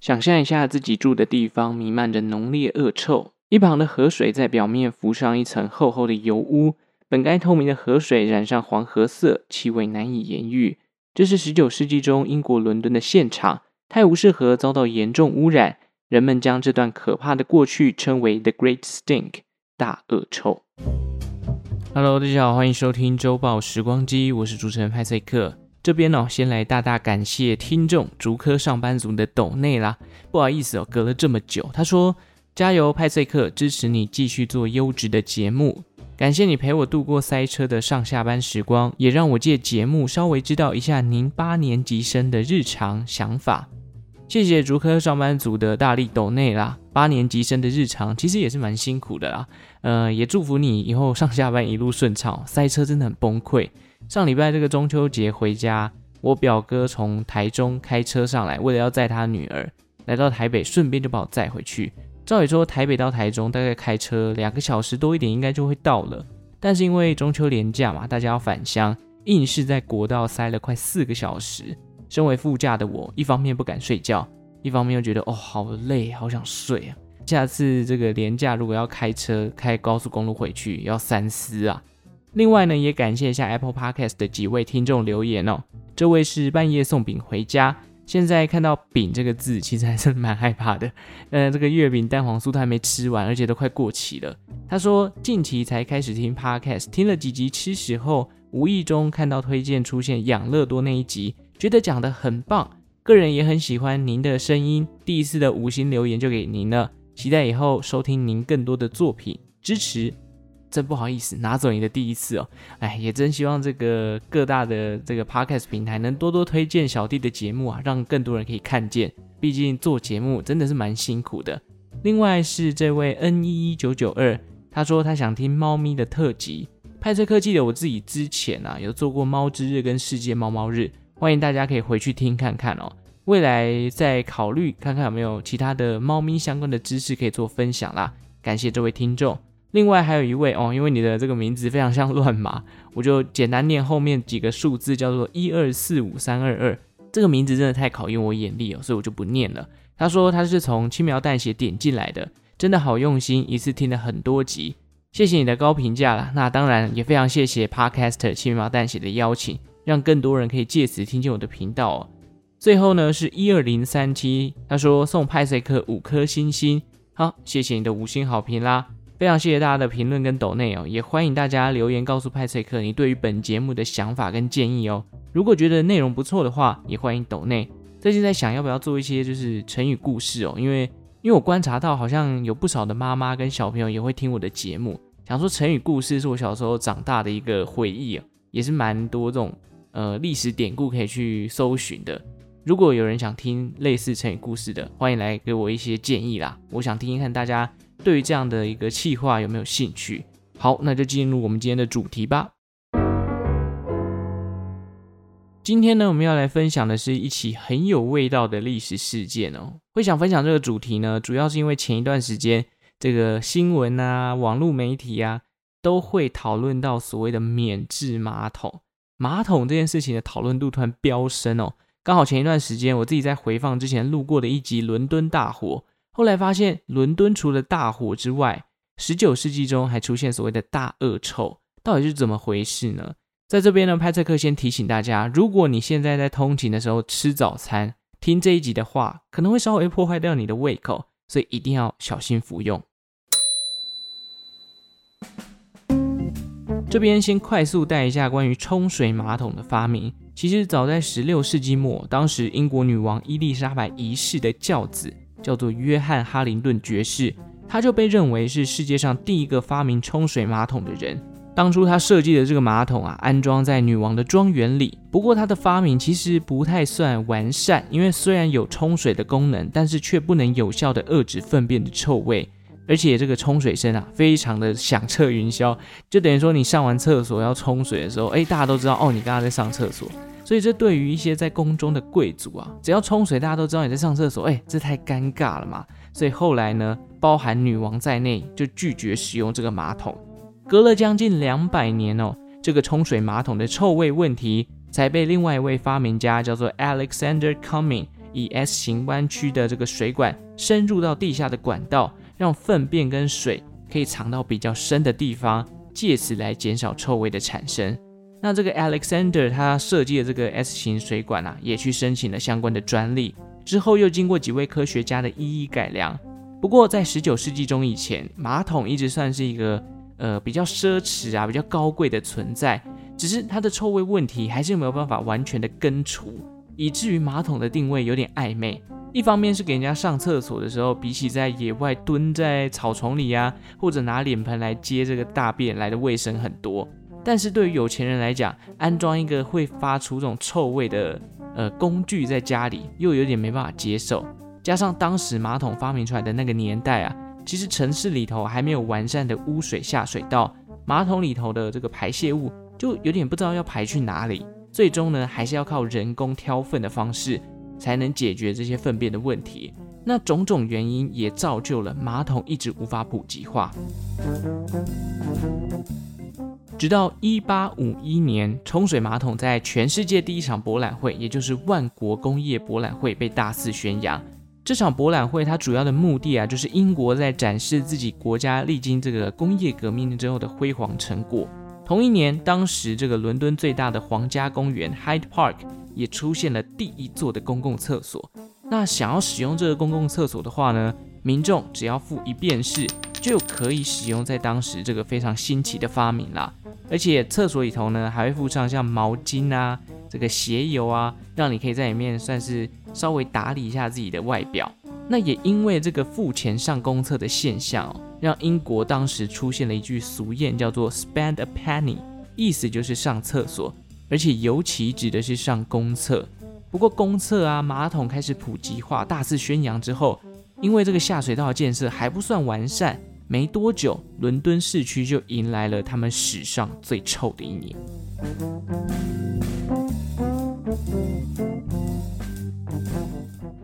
想象一下自己住的地方弥漫着浓烈恶臭，一旁的河水在表面浮上一层厚厚的油污，本该透明的河水染上黄褐色，气味难以言喻。这是十九世纪中英国伦敦的现场，泰晤士河遭到严重污染。人们将这段可怕的过去称为 “The Great Stink” 大恶臭。Hello，大家好，欢迎收听周报时光机，我是主持人派翠克。这边哦，先来大大感谢听众竹科上班族的抖内啦。不好意思哦，隔了这么久。他说：“加油，派翠克，支持你继续做优质的节目。感谢你陪我度过塞车的上下班时光，也让我借节目稍微知道一下您八年级生的日常想法。”谢谢竹科上班族的大力抖内啦，八年级生的日常其实也是蛮辛苦的啦。呃，也祝福你以后上下班一路顺畅，塞车真的很崩溃。上礼拜这个中秋节回家，我表哥从台中开车上来，为了要载他女儿来到台北，顺便就把我载回去。照理说台北到台中大概开车两个小时多一点，应该就会到了。但是因为中秋连假嘛，大家要返乡，硬是在国道塞了快四个小时。身为副驾的我，一方面不敢睡觉，一方面又觉得哦好累，好想睡啊。下次这个连假如果要开车开高速公路回去，要三思啊。另外呢，也感谢一下 Apple Podcast 的几位听众留言哦。这位是半夜送饼回家，现在看到“饼”这个字，其实还是蛮害怕的。呃，这个月饼蛋黄酥都还没吃完，而且都快过期了。他说近期才开始听 Podcast，听了几集吃屎后，无意中看到推荐出现养乐多那一集。觉得讲得很棒，个人也很喜欢您的声音。第一次的五星留言就给您了，期待以后收听您更多的作品，支持。真不好意思拿走你的第一次哦，哎，也真希望这个各大的这个 podcast 平台能多多推荐小弟的节目啊，让更多人可以看见。毕竟做节目真的是蛮辛苦的。另外是这位 N 一一九九二，他说他想听猫咪的特辑。派翠科技的我自己之前啊有做过猫之日跟世界猫猫日。欢迎大家可以回去听看看哦，未来再考虑看看有没有其他的猫咪相关的知识可以做分享啦。感谢这位听众。另外还有一位哦，因为你的这个名字非常像乱码，我就简单念后面几个数字，叫做一二四五三二二。这个名字真的太考验我眼力哦，所以我就不念了。他说他是从轻描淡写点进来的，真的好用心，一次听了很多集，谢谢你的高评价啦。那当然也非常谢谢 Podcaster 轻描淡写的邀请。让更多人可以借此听见我的频道哦。最后呢是一二零三七，他说送派翠克五颗星星，好，谢谢你的五星好评啦，非常谢谢大家的评论跟抖内哦，也欢迎大家留言告诉派翠克你对于本节目的想法跟建议哦。如果觉得内容不错的话，也欢迎抖内。最近在想要不要做一些就是成语故事哦，因为因为我观察到好像有不少的妈妈跟小朋友也会听我的节目，想说成语故事是我小时候长大的一个回忆哦，也是蛮多这种。呃，历史典故可以去搜寻的。如果有人想听类似成语故事的，欢迎来给我一些建议啦。我想听听看大家对于这样的一个企划有没有兴趣。好，那就进入我们今天的主题吧。今天呢，我们要来分享的是一起很有味道的历史事件哦。会想分享这个主题呢，主要是因为前一段时间这个新闻啊、网络媒体啊，都会讨论到所谓的免治马桶。马桶这件事情的讨论度突然飙升哦，刚好前一段时间我自己在回放之前录过的一集伦敦大火，后来发现伦敦除了大火之外，十九世纪中还出现所谓的大恶臭，到底是怎么回事呢？在这边呢，派翠克先提醒大家，如果你现在在通勤的时候吃早餐，听这一集的话，可能会稍微破坏掉你的胃口，所以一定要小心服用。这边先快速带一下关于冲水马桶的发明。其实早在十六世纪末，当时英国女王伊丽莎白一世的教子叫做约翰哈林顿爵士，他就被认为是世界上第一个发明冲水马桶的人。当初他设计的这个马桶啊，安装在女王的庄园里。不过他的发明其实不太算完善，因为虽然有冲水的功能，但是却不能有效的遏制粪便的臭味。而且这个冲水声啊，非常的响彻云霄，就等于说你上完厕所要冲水的时候，哎，大家都知道哦，你刚刚在上厕所。所以这对于一些在宫中的贵族啊，只要冲水，大家都知道你在上厕所，哎，这太尴尬了嘛。所以后来呢，包含女王在内，就拒绝使用这个马桶。隔了将近两百年哦，这个冲水马桶的臭味问题才被另外一位发明家叫做 Alexander Cumming 以 S 型弯曲的这个水管深入到地下的管道，让粪便跟水可以藏到比较深的地方，借此来减少臭味的产生。那这个 Alexander 他设计的这个 S 型水管啊，也去申请了相关的专利，之后又经过几位科学家的一一改良。不过在十九世纪中以前，马桶一直算是一个。呃，比较奢侈啊，比较高贵的存在，只是它的臭味问题还是没有办法完全的根除，以至于马桶的定位有点暧昧。一方面是给人家上厕所的时候，比起在野外蹲在草丛里啊，或者拿脸盆来接这个大便来的卫生很多。但是对于有钱人来讲，安装一个会发出这种臭味的呃工具在家里，又有点没办法接受。加上当时马桶发明出来的那个年代啊。其实城市里头还没有完善的污水下水道，马桶里头的这个排泄物就有点不知道要排去哪里，最终呢还是要靠人工挑粪的方式才能解决这些粪便的问题。那种种原因也造就了马桶一直无法普及化，直到一八五一年，冲水马桶在全世界第一场博览会，也就是万国工业博览会被大肆宣扬。这场博览会，它主要的目的啊，就是英国在展示自己国家历经这个工业革命之后的辉煌成果。同一年，当时这个伦敦最大的皇家公园 Hyde Park 也出现了第一座的公共厕所。那想要使用这个公共厕所的话呢，民众只要付一便士，就可以使用在当时这个非常新奇的发明啦。而且厕所里头呢，还会附上像毛巾啊。这个鞋油啊，让你可以在里面算是稍微打理一下自己的外表。那也因为这个付钱上公厕的现象，让英国当时出现了一句俗谚，叫做 “spend a penny”，意思就是上厕所，而且尤其指的是上公厕。不过公厕啊，马桶开始普及化、大肆宣扬之后，因为这个下水道的建设还不算完善，没多久，伦敦市区就迎来了他们史上最臭的一年。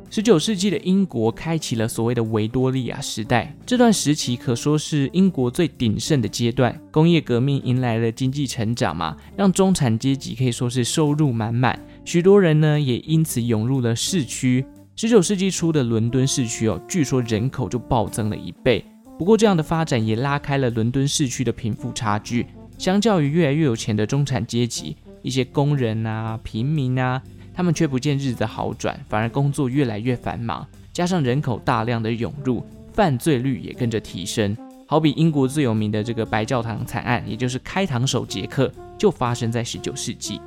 十九世纪的英国开启了所谓的维多利亚时代，这段时期可说是英国最鼎盛的阶段。工业革命迎来了经济成长嘛，让中产阶级可以说是收入满满，许多人呢也因此涌入了市区。十九世纪初的伦敦市区哦，据说人口就暴增了一倍。不过这样的发展也拉开了伦敦市区的贫富差距，相较于越来越有钱的中产阶级，一些工人啊、平民啊。他们却不见日子好转，反而工作越来越繁忙，加上人口大量的涌入，犯罪率也跟着提升。好比英国最有名的这个白教堂惨案，也就是开膛手杰克，就发生在十九世纪。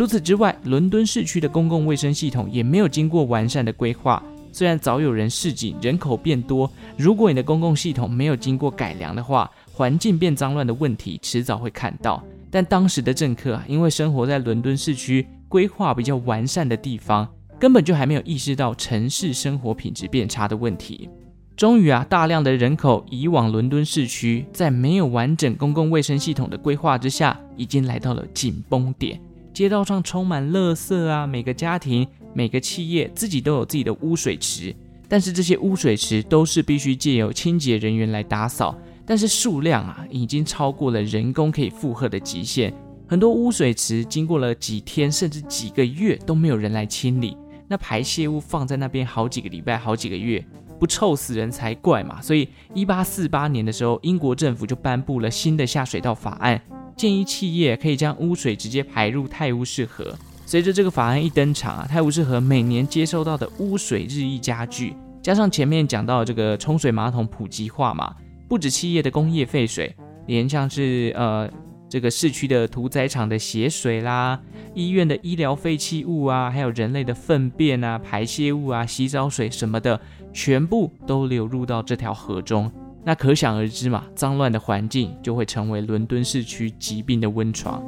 除此之外，伦敦市区的公共卫生系统也没有经过完善的规划。虽然早有人示警，人口变多，如果你的公共系统没有经过改良的话，环境变脏乱的问题迟早会看到。但当时的政客啊，因为生活在伦敦市区。规划比较完善的地方，根本就还没有意识到城市生活品质变差的问题。终于啊，大量的人口移往伦敦市区，在没有完整公共卫生系统的规划之下，已经来到了紧绷点。街道上充满垃圾啊，每个家庭、每个企业自己都有自己的污水池，但是这些污水池都是必须借由清洁人员来打扫，但是数量啊，已经超过了人工可以负荷的极限。很多污水池经过了几天甚至几个月都没有人来清理，那排泄物放在那边好几个礼拜、好几个月，不臭死人才怪嘛！所以，一八四八年的时候，英国政府就颁布了新的下水道法案，建议企业可以将污水直接排入泰晤士河。随着这个法案一登场啊，泰晤士河每年接收到的污水日益加剧，加上前面讲到这个冲水马桶普及化嘛，不止企业的工业废水，连像是呃。这个市区的屠宰场的血水啦，医院的医疗废弃物啊，还有人类的粪便啊、排泄物啊、洗澡水什么的，全部都流入到这条河中。那可想而知嘛，脏乱的环境就会成为伦敦市区疾病的温床。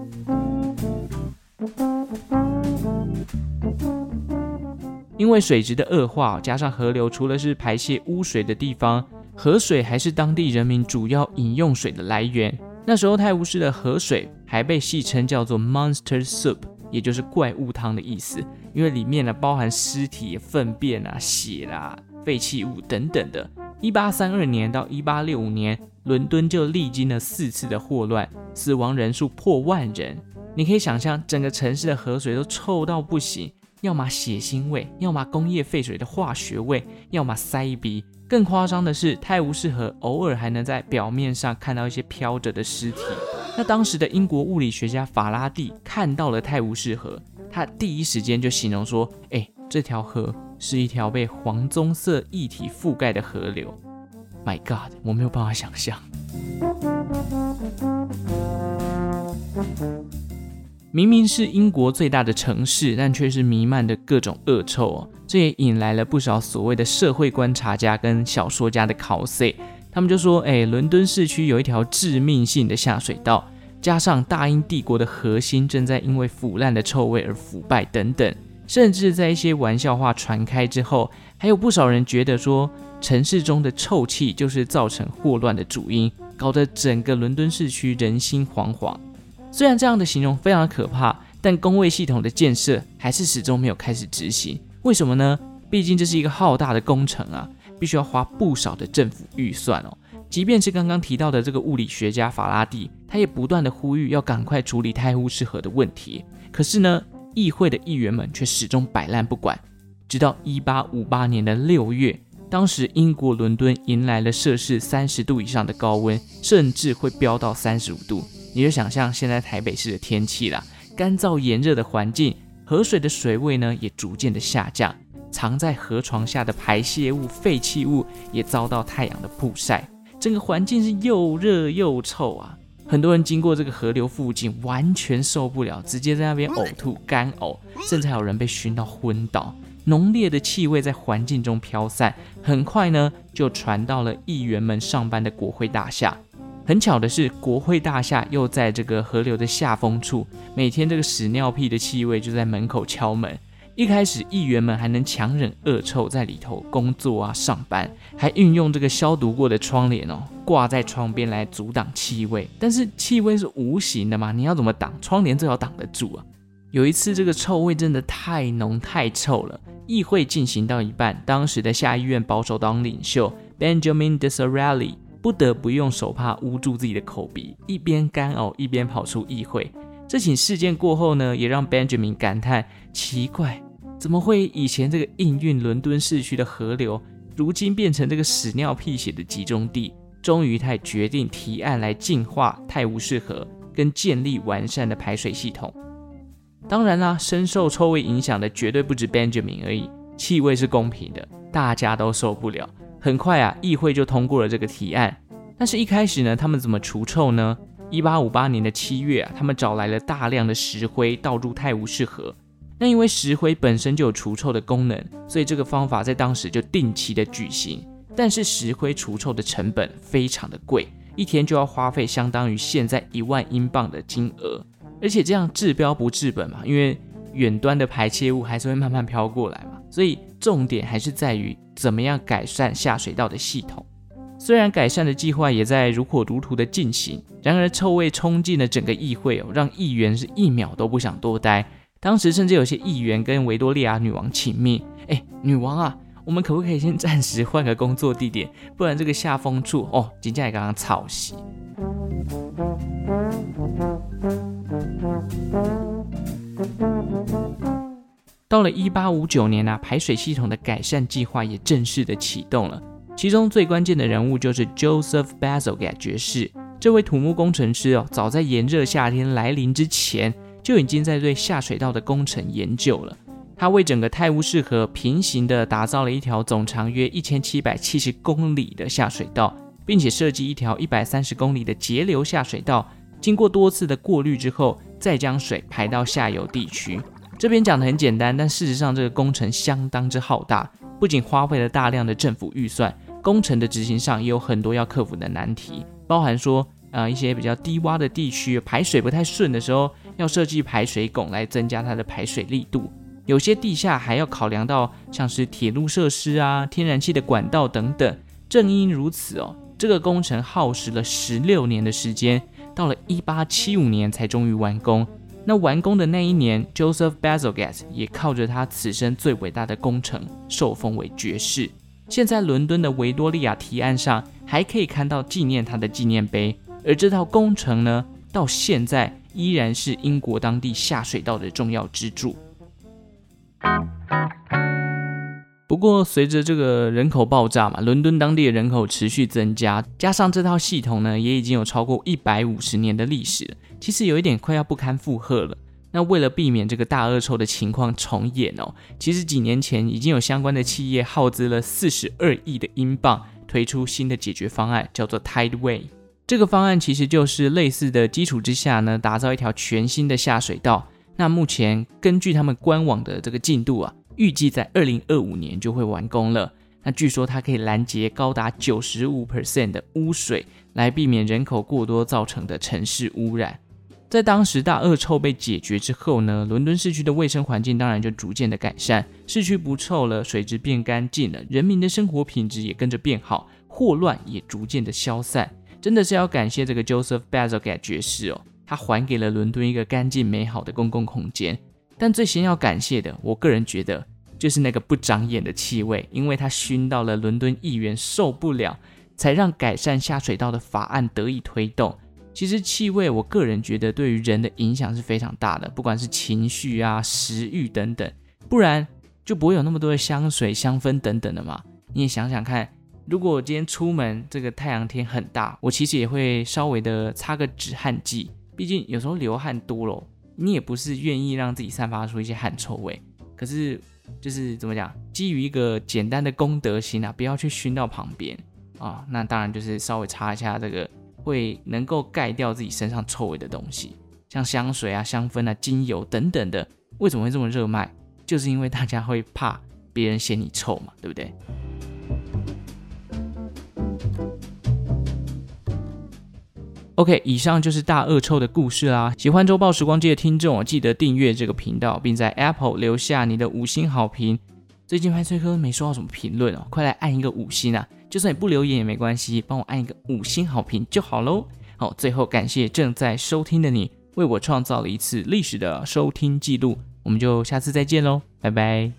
因为水质的恶化，加上河流除了是排泄污水的地方，河水还是当地人民主要饮用水的来源。那时候泰晤士的河水还被戏称叫做 Monster Soup，也就是怪物汤的意思，因为里面呢包含尸体、粪便啊、血啦、啊、废弃物等等的。一八三二年到一八六五年，伦敦就历经了四次的霍乱，死亡人数破万人。你可以想象，整个城市的河水都臭到不行，要么血腥味，要么工业废水的化学味，要么塞鼻。更夸张的是，泰晤士河偶尔还能在表面上看到一些飘着的尸体。那当时的英国物理学家法拉第看到了泰晤士河，他第一时间就形容说：“哎，这条河。”是一条被黄棕色液体覆盖的河流。My God，我没有办法想象。明明是英国最大的城市，但却是弥漫的各种恶臭哦。这也引来了不少所谓的社会观察家跟小说家的考虑。他们就说：“哎，伦敦市区有一条致命性的下水道，加上大英帝国的核心正在因为腐烂的臭味而腐败等等。”甚至在一些玩笑话传开之后，还有不少人觉得说，城市中的臭气就是造成霍乱的主因，搞得整个伦敦市区人心惶惶。虽然这样的形容非常可怕，但公卫系统的建设还是始终没有开始执行。为什么呢？毕竟这是一个浩大的工程啊，必须要花不少的政府预算哦。即便是刚刚提到的这个物理学家法拉第，他也不断的呼吁要赶快处理泰晤士河的问题。可是呢，议会的议员们却始终摆烂不管，直到一八五八年的六月，当时英国伦敦迎来了摄氏三十度以上的高温，甚至会飙到三十五度。你就想象现在台北市的天气啦，干燥炎热的环境，河水的水位呢也逐渐的下降，藏在河床下的排泄物、废弃物也遭到太阳的曝晒，整个环境是又热又臭啊。很多人经过这个河流附近，完全受不了，直接在那边呕吐、干呕，甚至还有人被熏到昏倒。浓烈的气味在环境中飘散，很快呢就传到了议员们上班的国会大厦。很巧的是，国会大厦又在这个河流的下风处，每天这个屎尿屁的气味就在门口敲门。一开始，议员们还能强忍恶臭在里头工作啊、上班，还运用这个消毒过的窗帘哦，挂在窗边来阻挡气味。但是气味是无形的嘛，你要怎么挡？窗帘最好挡得住啊。有一次，这个臭味真的太浓太臭了，议会进行到一半，当时的下议院保守党领袖 Benjamin Disraeli 不得不用手帕捂住自己的口鼻，一边干呕一边跑出议会。这起事件过后呢，也让 Benjamin 感叹：奇怪，怎么会以前这个应运伦敦市区的河流，如今变成这个屎尿屁血的集中地？终于，他也决定提案来净化泰晤士河，跟建立完善的排水系统。当然啦，深受臭味影响的绝对不止 Benjamin 而已，气味是公平的，大家都受不了。很快啊，议会就通过了这个提案。但是，一开始呢，他们怎么除臭呢？一八五八年的七月啊，他们找来了大量的石灰倒入泰晤士河。那因为石灰本身就有除臭的功能，所以这个方法在当时就定期的举行。但是石灰除臭的成本非常的贵，一天就要花费相当于现在一万英镑的金额。而且这样治标不治本嘛，因为远端的排泄物还是会慢慢飘过来嘛。所以重点还是在于怎么样改善下水道的系统。虽然改善的计划也在如火如荼的进行，然而臭味冲进了整个议会哦，让议员是一秒都不想多待。当时甚至有些议员跟维多利亚女王请命：“哎，女王啊，我们可不可以先暂时换个工作地点？不然这个下风处哦，今天也刚刚吵死。”到了一八五九年啊，排水系统的改善计划也正式的启动了。其中最关键的人物就是 Joseph Bazalgette 爵士。这位土木工程师哦，早在炎热夏天来临之前，就已经在对下水道的工程研究了。他为整个泰晤士河平行的打造了一条总长约一千七百七十公里的下水道，并且设计一条一百三十公里的节流下水道，经过多次的过滤之后，再将水排到下游地区。这边讲的很简单，但事实上这个工程相当之浩大，不仅花费了大量的政府预算。工程的执行上也有很多要克服的难题，包含说，呃，一些比较低洼的地区排水不太顺的时候，要设计排水拱来增加它的排水力度；有些地下还要考量到像是铁路设施啊、天然气的管道等等。正因如此哦，这个工程耗时了十六年的时间，到了一八七五年才终于完工。那完工的那一年，Joseph Bazalgette 也靠着他此生最伟大的工程受封为爵士。现在伦敦的维多利亚提案上还可以看到纪念他的纪念碑，而这套工程呢，到现在依然是英国当地下水道的重要支柱。不过，随着这个人口爆炸嘛，伦敦当地的人口持续增加，加上这套系统呢，也已经有超过一百五十年的历史了，其实有一点快要不堪负荷了。那为了避免这个大恶臭的情况重演哦，其实几年前已经有相关的企业耗资了四十二亿的英镑，推出新的解决方案，叫做 Tideway。这个方案其实就是类似的基础之下呢，打造一条全新的下水道。那目前根据他们官网的这个进度啊。预计在二零二五年就会完工了。那据说它可以拦截高达九十五 percent 的污水，来避免人口过多造成的城市污染。在当时大恶臭被解决之后呢，伦敦市区的卫生环境当然就逐渐的改善，市区不臭了，水质变干净了，人民的生活品质也跟着变好，霍乱也逐渐的消散。真的是要感谢这个 Joseph Bazalgette 爵士哦，他还给了伦敦一个干净美好的公共空间。但最先要感谢的，我个人觉得就是那个不长眼的气味，因为它熏到了伦敦议员受不了，才让改善下水道的法案得以推动。其实气味，我个人觉得对于人的影响是非常大的，不管是情绪啊、食欲等等，不然就不会有那么多的香水、香氛等等的嘛。你也想想看，如果我今天出门，这个太阳天很大，我其实也会稍微的擦个止汗剂，毕竟有时候流汗多了。你也不是愿意让自己散发出一些汗臭味，可是就是怎么讲，基于一个简单的公德心啊，不要去熏到旁边啊，那当然就是稍微擦一下这个会能够盖掉自己身上臭味的东西，像香水啊、香氛啊、精油等等的。为什么会这么热卖？就是因为大家会怕别人嫌你臭嘛，对不对？OK，以上就是大恶臭的故事啦。喜欢周报时光机的听众，记得订阅这个频道，并在 Apple 留下你的五星好评。最近派翠哥没收到什么评论哦，快来按一个五星啊！就算你不留言也没关系，帮我按一个五星好评就好喽。好，最后感谢正在收听的你，为我创造了一次历史的收听记录。我们就下次再见喽，拜拜。